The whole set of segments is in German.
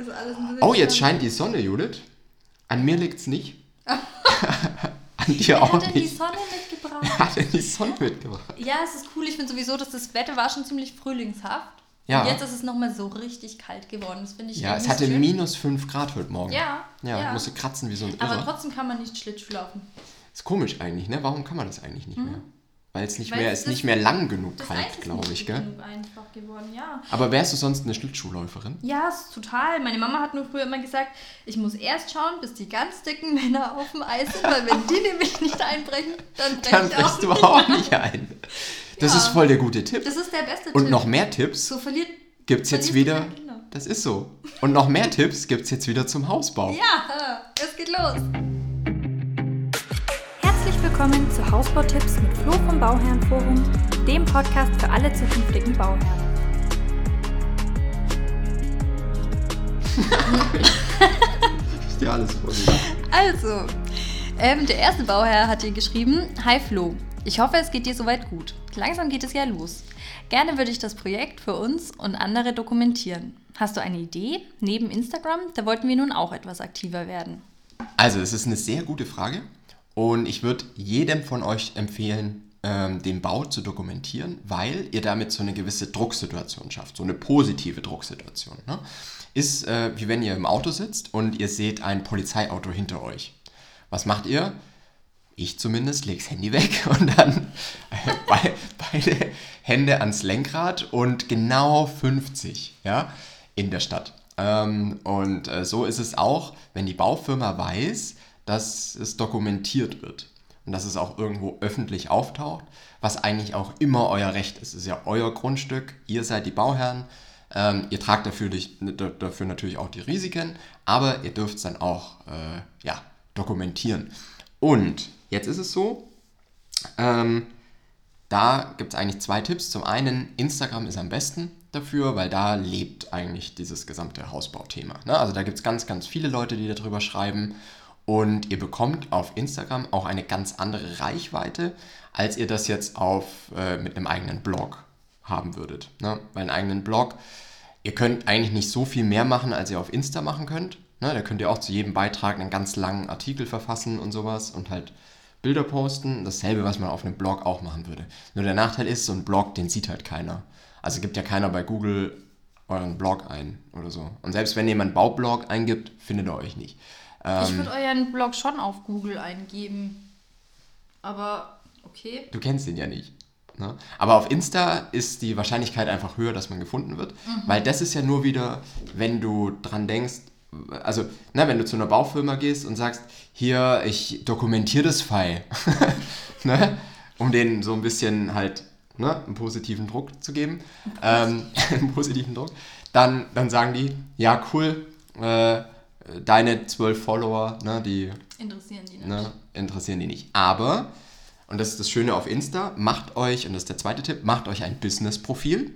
ist alles ein bisschen Oh, jetzt scheint die Sonne, Judith. An mir liegt's nicht. An dir Wer auch hat denn die nicht. Sonne mitgebracht? Wer hat denn die Sonne mitgebracht? Ja, es ist cool. Ich finde sowieso, dass das Wetter war schon ziemlich frühlingshaft. Ja. Und jetzt ist es nochmal so richtig kalt geworden. Das finde ich Ja, es hatte schön. minus 5 Grad heute Morgen. Ja, Ja, ja. musste kratzen wie so ein Aber Irrer. trotzdem kann man nicht Schlittschuh laufen. Ist komisch eigentlich, ne? Warum kann man das eigentlich nicht mehr? Weil es nicht. Weil mehr, ist nicht mehr lang genug ist glaube ich, gell? geworden, ja. Aber wärst du sonst eine Schlittschuhläuferin? Ja, total. Meine Mama hat nur früher immer gesagt, ich muss erst schauen, bis die ganz dicken Männer auf dem Eis sind, weil wenn die nämlich nicht einbrechen, dann Dann brichst du auch nicht ein. Das Ja. ist voll der gute Tipp. Das ist der beste Und Tipp. noch mehr Tipps So verliert. gibt's jetzt wieder. Das ist so. Und noch mehr Tipps gibt's jetzt wieder zum Hausbau. Ja, es geht los. Willkommen zu Hausbautipps mit Flo vom Bauherrenforum, dem Podcast für alle zukünftigen Bauherren. Ist dir alles vorgelesen. Also, ähm, der erste Bauherr hat dir geschrieben: Hi Flo, ich hoffe, es geht dir soweit gut. Langsam geht es ja los. Gerne würde ich das Projekt für uns und andere dokumentieren. Hast du eine Idee? Neben Instagram, da wollten wir nun auch etwas aktiver werden. Also, es ist eine sehr gute Frage. Und ich würde jedem von euch empfehlen, ähm, den Bau zu dokumentieren, weil ihr damit so eine gewisse Drucksituation schafft, so eine positive Drucksituation. Ne? Ist äh, wie wenn ihr im Auto sitzt und ihr seht ein Polizeiauto hinter euch. Was macht ihr? Ich zumindest leg's Handy weg und dann äh, be beide Hände ans Lenkrad und genau 50 ja, in der Stadt. Ähm, und äh, so ist es auch, wenn die Baufirma weiß, dass es dokumentiert wird und dass es auch irgendwo öffentlich auftaucht, was eigentlich auch immer euer Recht ist. Es ist ja euer Grundstück, ihr seid die Bauherren, ähm, ihr tragt dafür, dich- dafür natürlich auch die Risiken, aber ihr dürft es dann auch äh, ja, dokumentieren. Und jetzt ist es so, ähm, da gibt es eigentlich zwei Tipps. Zum einen, Instagram ist am besten dafür, weil da lebt eigentlich dieses gesamte Hausbauthema. Ne? Also da gibt es ganz, ganz viele Leute, die darüber schreiben. Und ihr bekommt auf Instagram auch eine ganz andere Reichweite, als ihr das jetzt auf, äh, mit einem eigenen Blog haben würdet. Ne? Weil einen eigenen Blog, ihr könnt eigentlich nicht so viel mehr machen, als ihr auf Insta machen könnt. Ne? Da könnt ihr auch zu jedem Beitrag einen ganz langen Artikel verfassen und sowas und halt Bilder posten. Dasselbe, was man auf einem Blog auch machen würde. Nur der Nachteil ist, so ein Blog, den sieht halt keiner. Also gibt ja keiner bei Google euren Blog ein oder so. Und selbst wenn jemand Baublog eingibt, findet er euch nicht. Ich würde euren Blog schon auf Google eingeben. Aber okay. Du kennst ihn ja nicht. Ne? Aber auf Insta ist die Wahrscheinlichkeit einfach höher, dass man gefunden wird. Weil das ist ja nur wieder, wenn du dran denkst, also, na, wenn du zu einer Baufirma gehst und sagst, hier, ich dokumentiere das File, ne? um denen so ein bisschen halt ne, einen positiven Druck zu geben, ähm, einen positiven Druck, dann, dann sagen die, ja, cool, äh, deine zwölf Follower, ne, die Interessieren die nicht. ne, interessieren die nicht. Aber, und das ist das Schöne auf Insta, macht euch, und das ist der zweite Tipp, macht euch ein Business-Profil,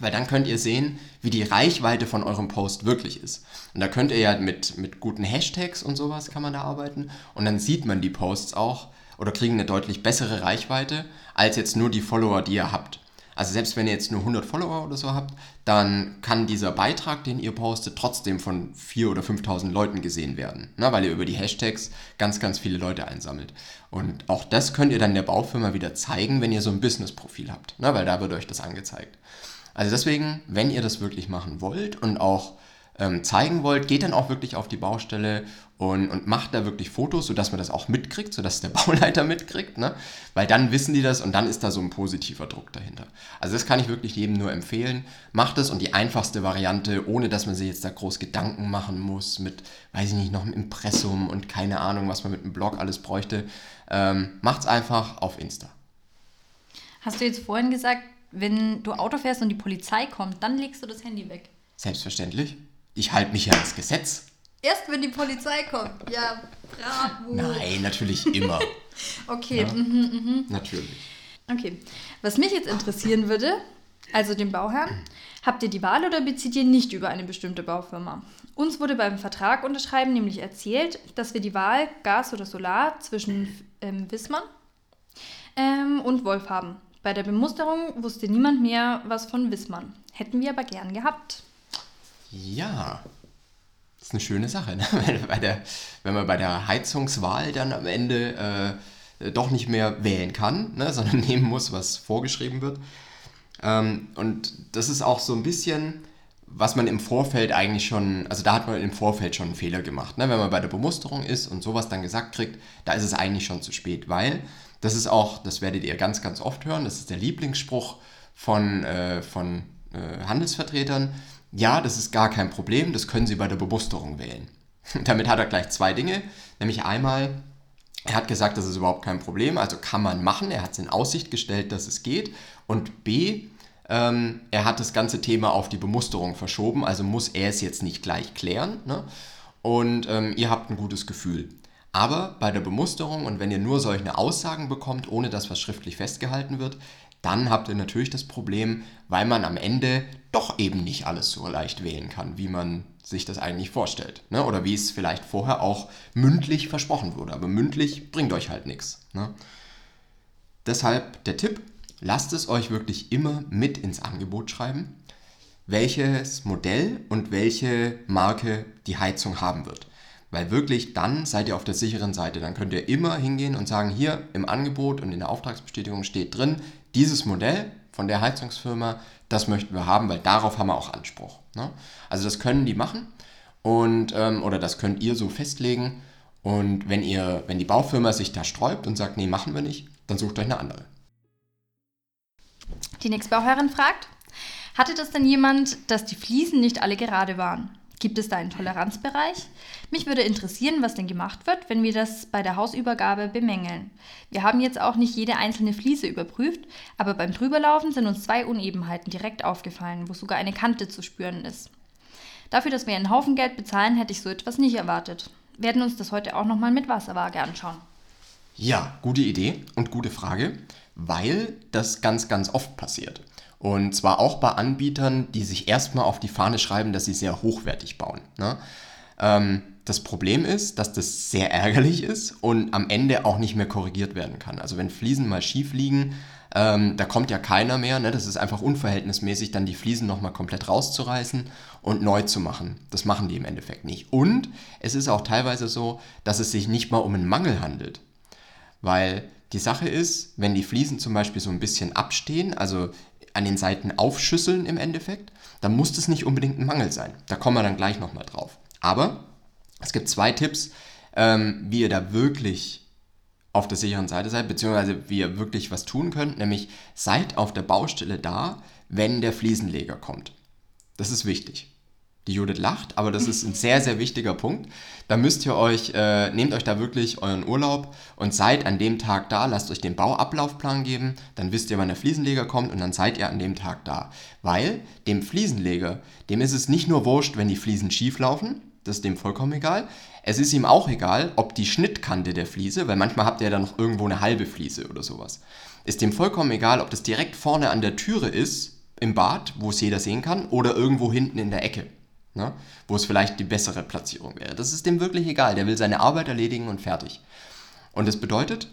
weil dann könnt ihr sehen, wie die Reichweite von eurem Post wirklich ist. Und da könnt ihr ja mit, mit guten Hashtags und sowas kann man da arbeiten. Und dann sieht man die Posts auch oder kriegen eine deutlich bessere Reichweite als jetzt nur die Follower, die ihr habt. Also selbst wenn ihr jetzt nur 100 Follower oder so habt, dann kann dieser Beitrag, den ihr postet, trotzdem von 4.000 oder 5.000 Leuten gesehen werden, ne? weil ihr über die Hashtags ganz, ganz viele Leute einsammelt. Und auch das könnt ihr dann der Baufirma wieder zeigen, wenn ihr so ein Business-Profil habt, ne? weil da wird euch das angezeigt. Also deswegen, wenn ihr das wirklich machen wollt und auch ähm, zeigen wollt, geht dann auch wirklich auf die Baustelle und, und macht da wirklich Fotos, sodass man das auch mitkriegt, sodass der Bauleiter mitkriegt, ne? weil dann wissen die das und dann ist da so ein positiver Druck dahinter. Also das kann ich wirklich jedem nur empfehlen. Macht es und die einfachste Variante, ohne dass man sich jetzt da groß Gedanken machen muss mit, weiß ich nicht, noch einem Impressum und keine Ahnung, was man mit einem Blog alles bräuchte, ähm, macht's einfach auf Insta. Hast du jetzt vorhin gesagt, wenn du Auto fährst und die Polizei kommt, dann legst du das Handy weg? Selbstverständlich. Ich halte mich ja ans Gesetz. Erst wenn die Polizei kommt. Ja, bravo. Nein, natürlich immer. Okay, mhm. natürlich. okay. Was mich jetzt interessieren würde, also den Bauherrn, habt ihr die Wahl oder bezieht ihr nicht über eine bestimmte Baufirma? Uns wurde beim Vertrag unterschreiben nämlich erzählt, dass wir die Wahl Gas oder Solar zwischen ähm, Wissmann ähm, und Wolf haben. Bei der Bemusterung wusste niemand mehr was von Wissmann. Hätten wir aber gern gehabt. Ja, Das ist eine schöne Sache, ne? wenn, der, wenn man bei der Heizungswahl dann am Ende äh, doch nicht mehr wählen kann, ne? sondern nehmen muss, was vorgeschrieben wird. Ähm, und das ist auch so ein bisschen, was man im Vorfeld eigentlich schon, also da hat man im Vorfeld schon einen Fehler gemacht. Ne? Wenn man bei der Bemusterung ist und sowas dann gesagt kriegt, da ist es eigentlich schon zu spät, weil das ist auch, das werdet ihr ganz, ganz oft hören, das ist der Lieblingsspruch von, äh, von äh, Handelsvertretern. Ja, das ist gar kein Problem, das können Sie bei der Bemusterung wählen. Damit hat er gleich zwei Dinge, nämlich einmal, er hat gesagt, das ist überhaupt kein Problem, also kann man machen, er hat es in Aussicht gestellt, dass es geht. Und B, ähm, er hat das ganze Thema auf die Bemusterung verschoben, also muss er es jetzt nicht gleich klären. Ne? Und ähm, ihr habt ein gutes Gefühl. Aber bei der Bemusterung und wenn ihr nur solche Aussagen bekommt, ohne dass was schriftlich festgehalten wird, dann habt ihr natürlich das Problem, weil man am Ende doch eben nicht alles so leicht wählen kann, wie man sich das eigentlich vorstellt. Ne? Oder wie es vielleicht vorher auch mündlich versprochen wurde. Aber mündlich bringt euch halt nichts. Ne? Deshalb der Tipp, lasst es euch wirklich immer mit ins Angebot schreiben, welches Modell und welche Marke die Heizung haben wird. Weil wirklich dann seid ihr auf der sicheren Seite. Dann könnt ihr immer hingehen und sagen, hier im Angebot und in der Auftragsbestätigung steht drin, dieses Modell von der Heizungsfirma, das möchten wir haben, weil darauf haben wir auch Anspruch. Ne? Also das können die machen und, ähm, oder das könnt ihr so festlegen. Und wenn ihr, wenn die Baufirma sich da sträubt und sagt, nee, machen wir nicht, dann sucht euch eine andere. Die nächste Bauherrin fragt, hatte das denn jemand, dass die Fliesen nicht alle gerade waren? Gibt es da einen Toleranzbereich? Mich würde interessieren, was denn gemacht wird, wenn wir das bei der Hausübergabe bemängeln. Wir haben jetzt auch nicht jede einzelne Fliese überprüft, aber beim Drüberlaufen sind uns zwei Unebenheiten direkt aufgefallen, wo sogar eine Kante zu spüren ist. Dafür, dass wir einen Haufen Geld bezahlen, hätte ich so etwas nicht erwartet. Wir werden uns das heute auch nochmal mit Wasserwaage anschauen. Ja, gute Idee und gute Frage, weil das ganz, ganz oft passiert. Und zwar auch bei Anbietern, die sich erstmal auf die Fahne schreiben, dass sie sehr hochwertig bauen. Ne? Ähm, das Problem ist, dass das sehr ärgerlich ist und am Ende auch nicht mehr korrigiert werden kann. Also wenn Fliesen mal schief liegen, ähm, da kommt ja keiner mehr. Ne? Das ist einfach unverhältnismäßig, dann die Fliesen nochmal komplett rauszureißen und neu zu machen. Das machen die im Endeffekt nicht. Und es ist auch teilweise so, dass es sich nicht mal um einen Mangel handelt. Weil die Sache ist, wenn die Fliesen zum Beispiel so ein bisschen abstehen, also an den Seiten aufschüsseln im Endeffekt, dann muss das nicht unbedingt ein Mangel sein. Da kommen wir dann gleich nochmal drauf. Aber es gibt zwei Tipps, ähm, wie ihr da wirklich auf der sicheren Seite seid, beziehungsweise wie ihr wirklich was tun könnt, nämlich seid auf der Baustelle da, wenn der Fliesenleger kommt. Das ist wichtig. Die Judith lacht, aber das ist ein sehr, sehr wichtiger Punkt. Da müsst ihr euch, äh, nehmt euch da wirklich euren Urlaub und seid an dem Tag da, lasst euch den Bauablaufplan geben, dann wisst ihr, wann der Fliesenleger kommt und dann seid ihr an dem Tag da. Weil dem Fliesenleger, dem ist es nicht nur wurscht, wenn die Fliesen schief laufen, das ist dem vollkommen egal. Es ist ihm auch egal, ob die Schnittkante der Fliese, weil manchmal habt ihr ja noch irgendwo eine halbe Fliese oder sowas. Ist dem vollkommen egal, ob das direkt vorne an der Türe ist, im Bad, wo es jeder sehen kann, oder irgendwo hinten in der Ecke ne? wo es vielleicht die bessere Platzierung wäre. Das ist dem wirklich egal. Der will seine Arbeit erledigen und fertig. Und das bedeutet,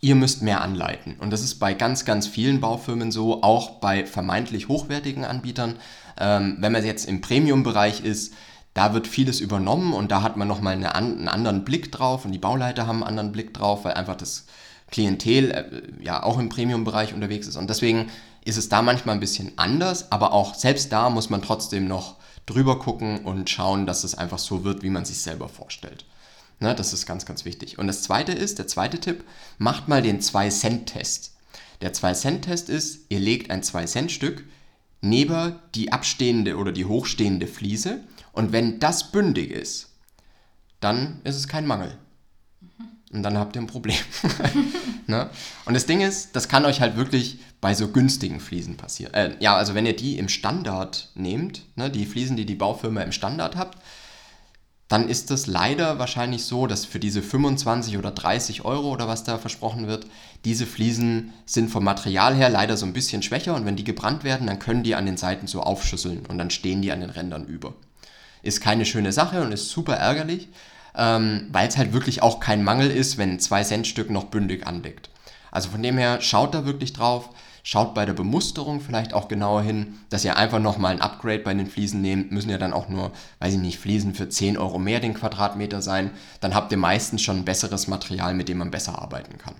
ihr müsst mehr anleiten. Und das ist bei ganz, ganz vielen Baufirmen so, auch bei vermeintlich hochwertigen Anbietern. Ähm, wenn man jetzt im Premium-Bereich ist, da wird vieles übernommen und da hat man nochmal eine, einen anderen Blick drauf und die Bauleiter haben einen anderen Blick drauf, weil einfach das Klientel äh, ja auch im Premium-Bereich unterwegs ist. Und deswegen ist es da manchmal ein bisschen anders, aber auch selbst da muss man trotzdem noch drüber gucken und schauen, dass es einfach so wird, wie man sich selber vorstellt. Ne, das ist ganz, ganz wichtig. Und das zweite ist, der zweite Tipp, macht mal den 2-Cent-Test. Der 2-Cent-Test ist, ihr legt ein 2-Cent-Stück neben die abstehende oder die hochstehende Fliese und wenn das bündig ist, dann ist es kein Mangel. Und dann habt ihr ein Problem. ne? Und das Ding ist, das kann euch halt wirklich bei so günstigen Fliesen passieren. Äh, ja, also wenn ihr die im Standard nehmt, ne, die Fliesen, die die Baufirma im Standard habt, dann ist das leider wahrscheinlich so, dass für diese 25 oder 30 Euro oder was da versprochen wird, diese Fliesen sind vom Material her leider so ein bisschen schwächer und wenn die gebrannt werden, dann können die an den Seiten so aufschüsseln und dann stehen die an den Rändern über. Ist keine schöne Sache und ist super ärgerlich, ähm, weil es halt wirklich auch kein Mangel ist, wenn ein 2-Cent-Stück noch bündig andeckt. Also von dem her, schaut da wirklich drauf, Schaut bei der Bemusterung vielleicht auch genauer hin, dass ihr einfach nochmal ein Upgrade bei den Fliesen nehmt. Müssen ja dann auch nur, weiß ich nicht, Fliesen für 10 Euro mehr den Quadratmeter sein. Dann habt ihr meistens schon ein besseres Material, mit dem man besser arbeiten kann.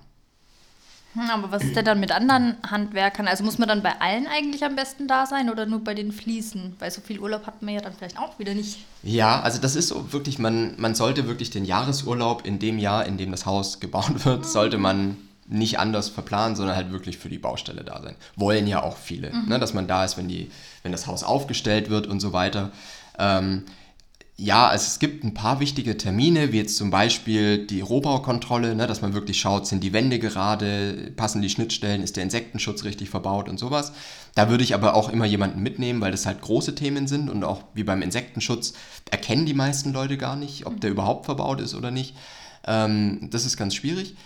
Hm, aber was ist denn dann mit anderen Handwerkern? Also muss man dann bei allen eigentlich am besten da sein oder nur bei den Fliesen? Weil so viel Urlaub hat man ja dann vielleicht auch wieder nicht. Ja, also das ist so wirklich, man, man sollte wirklich den Jahresurlaub in dem Jahr, in dem das Haus gebaut wird, mhm. sollte man nicht anders verplanen, sondern halt wirklich für die Baustelle da sein. Wollen ja auch viele, mhm. ne, dass man da ist, wenn, die, wenn das Haus aufgestellt wird und so weiter. Ähm, ja, also es gibt ein paar wichtige Termine, wie jetzt zum Beispiel die Rohbaukontrolle, ne, dass man wirklich schaut, sind die Wände gerade, passen die Schnittstellen, ist der Insektenschutz richtig verbaut und sowas. Da würde ich aber auch immer jemanden mitnehmen, weil das halt große Themen sind und auch wie beim Insektenschutz erkennen die meisten Leute gar nicht, ob der überhaupt verbaut ist oder nicht. Ähm, das ist ganz schwierig.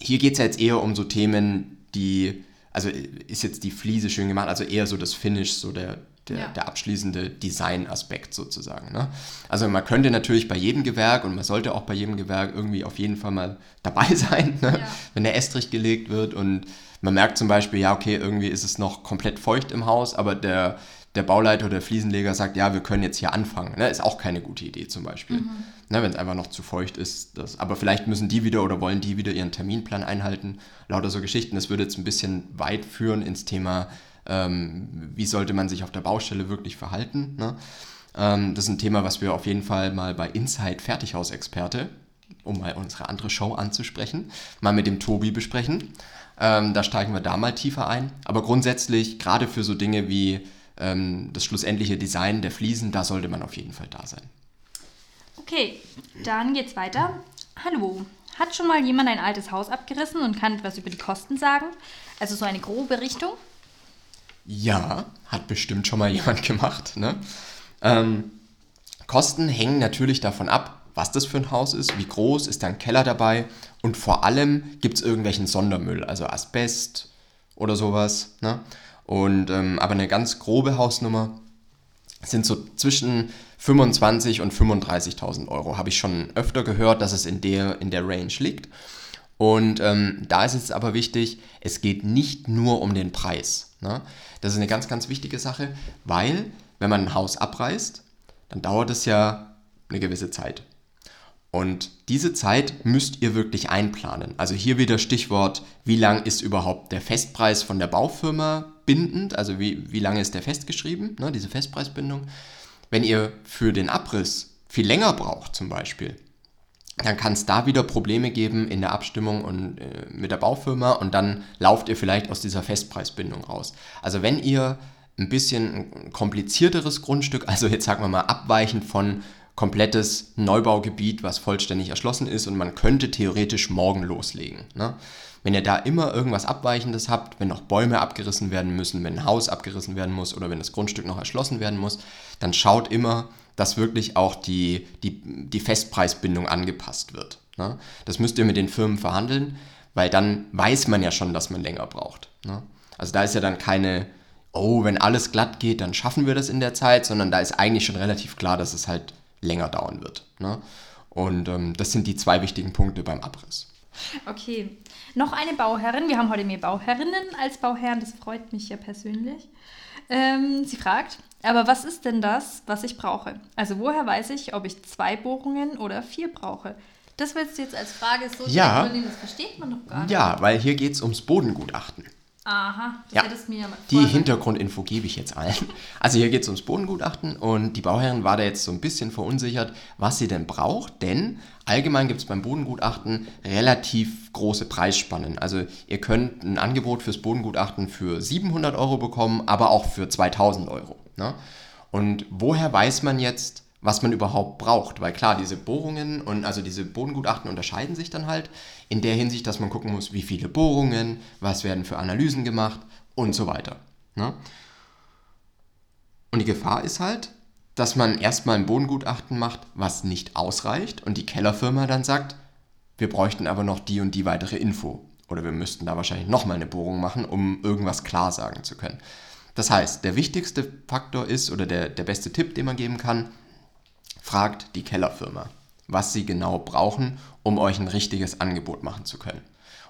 Hier geht es ja jetzt eher um so Themen, die, also ist jetzt die Fliese schön gemacht, also eher so das Finish, so der, der, ja. der abschließende Design-Aspekt sozusagen. Ne? Also man könnte natürlich bei jedem Gewerk und man sollte auch bei jedem Gewerk irgendwie auf jeden Fall mal dabei sein, ne? ja. wenn der Estrich gelegt wird und man merkt zum Beispiel, ja, okay, irgendwie ist es noch komplett feucht im Haus, aber der, der Bauleiter oder der Fliesenleger sagt, ja, wir können jetzt hier anfangen. Ne? Ist auch keine gute Idee zum Beispiel. Mhm. Ne, Wenn es einfach noch zu feucht ist. Das, aber vielleicht müssen die wieder oder wollen die wieder ihren Terminplan einhalten. Lauter so Geschichten. Das würde jetzt ein bisschen weit führen ins Thema ähm, wie sollte man sich auf der Baustelle wirklich verhalten. Ne? Ähm, das ist ein Thema, was wir auf jeden Fall mal bei Inside Fertighausexperte, um mal unsere andere Show anzusprechen, mal mit dem Tobi besprechen. Ähm, da steigen wir da mal tiefer ein. Aber grundsätzlich, gerade für so Dinge wie ähm, das schlussendliche Design der Fliesen, da sollte man auf jeden Fall da sein. Okay, dann geht's weiter. Hallo, hat schon mal jemand ein altes Haus abgerissen und kann etwas über die Kosten sagen? Also so eine grobe Richtung? Ja, hat bestimmt schon mal jemand gemacht. Ne? Ähm, Kosten hängen natürlich davon ab, was das für ein Haus ist, wie groß, ist da ein Keller dabei und vor allem gibt es irgendwelchen Sondermüll, also Asbest oder sowas. Ne? Und, ähm, aber eine ganz grobe Hausnummer sind so zwischen 25 und 35.000 Euro. Habe ich schon öfter gehört, dass es in der, in der Range liegt. Und ähm, da ist es aber wichtig, es geht nicht nur um den Preis. Ne? Das ist eine ganz, ganz wichtige Sache, weil wenn man ein Haus abreißt, dann dauert es ja eine gewisse Zeit. Und diese Zeit müsst ihr wirklich einplanen. Also hier wieder Stichwort, wie lang ist überhaupt der Festpreis von der Baufirma bindend? Also wie, wie lange ist der festgeschrieben, ne, diese Festpreisbindung? Wenn ihr für den Abriss viel länger braucht zum Beispiel, dann kann es da wieder Probleme geben in der Abstimmung und äh, mit der Baufirma und dann lauft ihr vielleicht aus dieser Festpreisbindung raus. Also wenn ihr ein bisschen komplizierteres Grundstück, also jetzt sagen wir mal abweichend von komplettes Neubaugebiet, was vollständig erschlossen ist und man könnte theoretisch morgen loslegen. Ne? Wenn ihr da immer irgendwas Abweichendes habt, wenn noch Bäume abgerissen werden müssen, wenn ein Haus abgerissen werden muss oder wenn das Grundstück noch erschlossen werden muss, dann schaut immer, dass wirklich auch die, die, die Festpreisbindung angepasst wird. Ne? Das müsst ihr mit den Firmen verhandeln, weil dann weiß man ja schon, dass man länger braucht. Ne? Also da ist ja dann keine, oh, wenn alles glatt geht, dann schaffen wir das in der Zeit, sondern da ist eigentlich schon relativ klar, dass es halt länger dauern wird. Ne? Und ähm, das sind die zwei wichtigen Punkte beim Abriss. Okay, noch eine Bauherrin. Wir haben heute mehr Bauherrinnen als Bauherren. Das freut mich ja persönlich. Ähm, sie fragt, aber was ist denn das, was ich brauche? Also woher weiß ich, ob ich zwei Bohrungen oder vier brauche? Das willst du jetzt als Frage so ja. stellen, das versteht man doch gar nicht. Ja, weil hier geht es ums Bodengutachten. Aha, das ja. hättest mir ja mal Die Hintergrundinfo gebe ich jetzt allen. Also hier geht es ums Bodengutachten und die Bauherrin war da jetzt so ein bisschen verunsichert, was sie denn braucht, denn allgemein gibt es beim Bodengutachten relativ große Preisspannen. Also ihr könnt ein Angebot fürs Bodengutachten für 700 Euro bekommen, aber auch für 2000 Euro. Ne? Und woher weiß man jetzt, was man überhaupt braucht. Weil klar, diese Bohrungen und also diese Bodengutachten unterscheiden sich dann halt in der Hinsicht, dass man gucken muss, wie viele Bohrungen, was werden für Analysen gemacht und so weiter. Ne? Und die Gefahr ist halt, dass man erstmal ein Bodengutachten macht, was nicht ausreicht und die Kellerfirma dann sagt, wir bräuchten aber noch die und die weitere Info. Oder wir müssten da wahrscheinlich nochmal eine Bohrung machen, um irgendwas klar sagen zu können. Das heißt, der wichtigste Faktor ist oder der, der beste Tipp, den man geben kann, fragt die Kellerfirma, was sie genau brauchen, um euch ein richtiges Angebot machen zu können.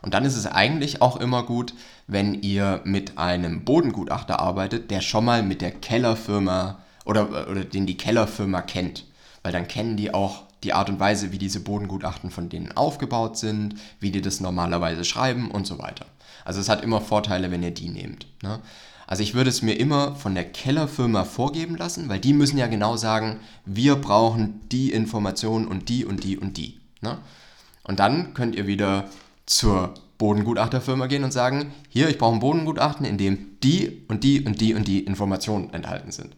Und dann ist es eigentlich auch immer gut, wenn ihr mit einem Bodengutachter arbeitet, der schon mal mit der Kellerfirma oder, oder den die Kellerfirma kennt. Weil dann kennen die auch die Art und Weise, wie diese Bodengutachten von denen aufgebaut sind, wie die das normalerweise schreiben und so weiter. Also es hat immer Vorteile, wenn ihr die nehmt. Ne? Also ich würde es mir immer von der Kellerfirma vorgeben lassen, weil die müssen ja genau sagen, wir brauchen die Informationen und die und die und die. Ne? Und dann könnt ihr wieder zur Bodengutachterfirma gehen und sagen, hier, ich brauche ein Bodengutachten, in dem die und die und die und die Informationen enthalten sind.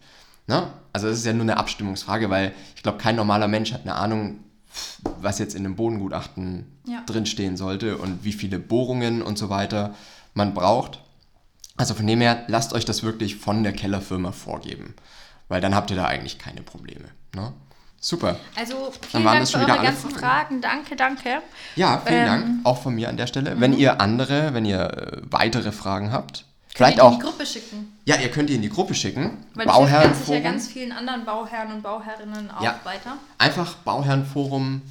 Ne? Also das ist ja nur eine Abstimmungsfrage, weil ich glaube, kein normaler Mensch hat eine Ahnung, was jetzt in einem Bodengutachten Ja. drinstehen sollte und wie viele Bohrungen und so weiter man braucht. Also von dem her, lasst euch das wirklich von der Kellerfirma vorgeben, weil dann habt ihr da eigentlich keine Probleme. Ne? Super. Also vielen waren Dank das für schon eure ganzen Fragen. Fragen. Danke, danke. Ja, vielen Ähm, Dank, auch von mir an der Stelle. Wenn ihr andere, wenn ihr äh, weitere Fragen habt, vielleicht ihr die in auch, die Gruppe schicken. ja, ihr könnt die in die Gruppe schicken. Weil das hilft ganz sicher Bauherrenforum. ganz vielen anderen Bauherren und Bauherrinnen auch Ja. weiter. Einfach Bauherrenforum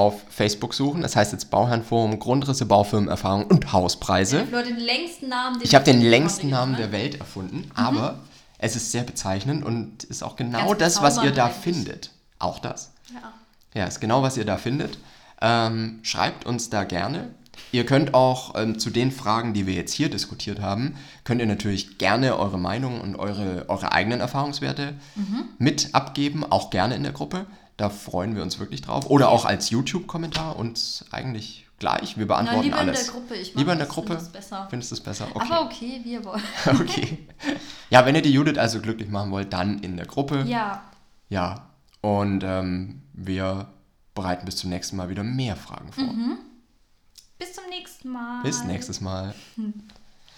auf Facebook suchen. Das heißt jetzt Bauherrenforum, Grundrisse, Baufirmenerfahrung und Hauspreise. Flo hat den längsten Namen, Ich habe den längsten Namen der Welt erfunden, aber es ist sehr bezeichnend und ist auch genau Ganz das, was ihr da eigentlich. findet. Auch das. Ja. Ja, ist genau, was ihr da findet. Ähm, schreibt uns da gerne. Ihr könnt auch ähm, zu den Fragen, die wir jetzt hier diskutiert haben, könnt ihr natürlich gerne eure Meinung und eure, eure eigenen Erfahrungswerte mit abgeben, auch gerne in der Gruppe. Da freuen wir uns wirklich drauf. Oder auch als YouTube-Kommentar uns eigentlich gleich. Wir beantworten lieber in alles. der Gruppe. Ich lieber in der Gruppe. find das besser. Findest du es besser? Okay. Aber okay, wie ihr wollt. okay. Ja, wenn ihr die Judith also glücklich machen wollt, dann in der Gruppe. Ja, Ja, und ähm, wir bereiten bis zum nächsten Mal wieder mehr Fragen vor. bis zum nächsten Mal. Bis nächstes Mal. Hm.